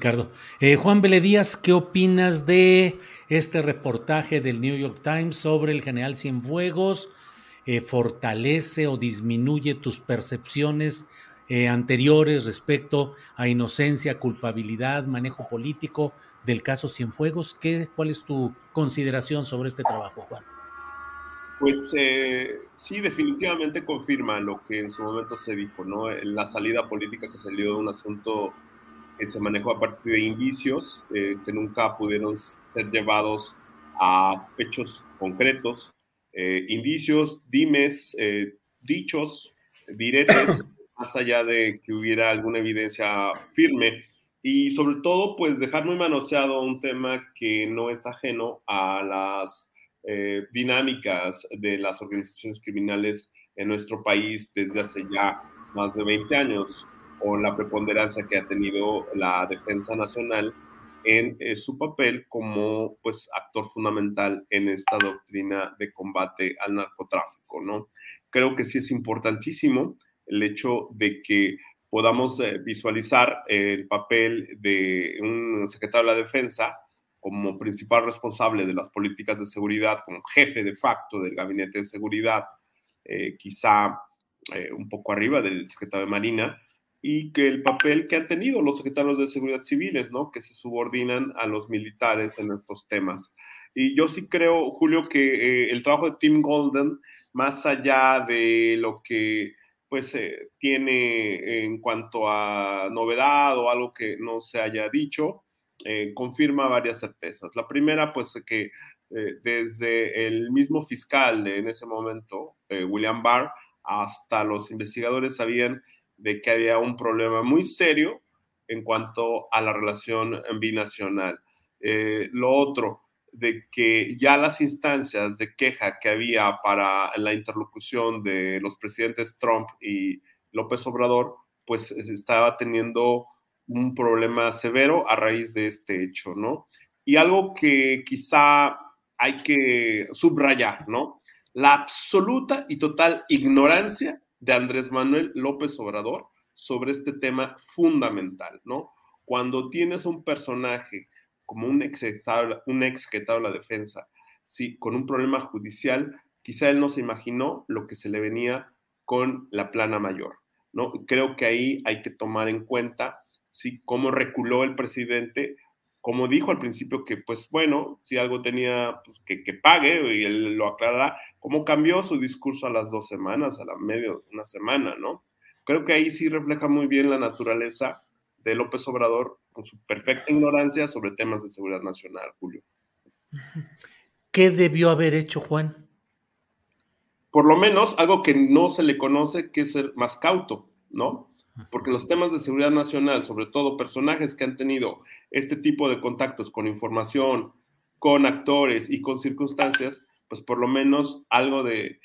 Ricardo. Eh, Juan Vélez Díaz, ¿qué opinas de este reportaje del New York Times sobre el general Cienfuegos? Eh, ¿Fortalece o disminuye tus percepciones eh, anteriores respecto a inocencia, culpabilidad, manejo político del caso Cienfuegos? ¿Qué, ¿Cuál es tu consideración sobre este trabajo, Juan? Pues sí, definitivamente confirma lo que en su momento se dijo, ¿no? La salida política que salió de un asunto que se manejó a partir de indicios eh, que nunca pudieron ser llevados a hechos concretos, eh, indicios, dimes, eh, dichos, diretes, más allá de que hubiera alguna evidencia firme. Y sobre todo pues dejar muy manoseado un tema que no es ajeno a las dinámicas de las organizaciones criminales en nuestro país desde hace ya más de 20 años o la preponderancia que ha tenido la defensa nacional en eh, su papel como pues actor fundamental en esta doctrina de combate al narcotráfico, ¿no? Creo que sí es importantísimo el hecho de que podamos eh, visualizar el papel de un secretario de la defensa como principal responsable de las políticas de seguridad, como jefe de facto del gabinete de seguridad, eh, quizá un poco arriba del secretario de Marina, y que el papel que han tenido los secretarios de seguridad civiles, ¿no? Que se subordinan a los militares en estos temas. Y yo sí creo, Julio, que eh, el trabajo de Tim Golden, más allá de lo que pues eh, tiene en cuanto a novedad o algo que no se haya dicho, eh, confirma varias certezas. La primera, pues que desde el mismo fiscal en ese momento, William Barr, hasta los investigadores sabían de que había un problema muy serio en cuanto a la relación binacional. Eh, lo otro, de que ya las instancias de queja que había para la interlocución de los presidentes Trump y López Obrador, pues estaba teniendo un problema severo a raíz de este hecho, ¿no? Y algo que quizá hay que subrayar, ¿no? La absoluta y total ignorancia de Andrés Manuel López Obrador sobre este tema fundamental, ¿no? Cuando tienes un personaje como un ex, un ex que la defensa, sí, con un problema judicial, quizá él no se imaginó lo que se le venía con la plana mayor, ¿no? Creo que ahí hay que tomar en cuenta, sí, cómo reculó el presidente como dijo al principio que, pues bueno, si algo tenía, pues que, que, pague y él lo aclarará, cómo cambió su discurso a las dos semanas, a la medio, una semana, ¿no? Creo que ahí sí refleja muy bien la naturaleza de López Obrador con su perfecta ignorancia sobre temas de seguridad nacional, Julio. ¿Qué debió haber hecho Juan? Por lo menos algo que no se le conoce, que es ser más cauto, ¿no? Porque los temas de seguridad nacional, sobre todo personajes que han tenido este tipo de contactos con información, con actores y con circunstancias, pues por lo menos algo de,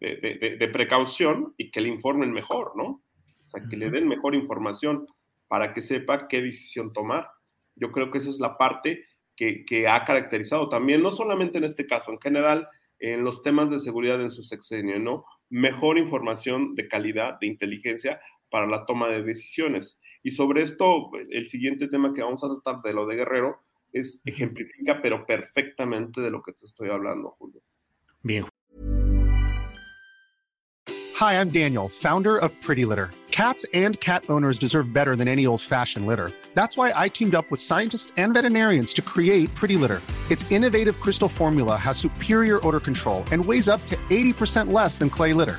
de, precaución y que le informen mejor, ¿no? O sea, que le den mejor información para que sepa qué decisión tomar. Yo creo que esa es la parte que, que ha caracterizado también, no solamente en este caso, en general, en los temas de seguridad en su sexenio, ¿no? Mejor información de calidad, de inteligencia, para la toma de decisiones. Y sobre esto, el siguiente tema que vamos a tratar de lo de Guerrero, es, ejemplifica, pero perfectamente de lo que te estoy hablando, Julio. Bien. Hi, I'm Daniel, founder of Pretty Litter. Cats and cat owners deserve better than any old-fashioned litter. That's why I teamed up with scientists and veterinarians to create Pretty Litter. Its innovative crystal formula has superior odor control and weighs up to 80% less than clay litter.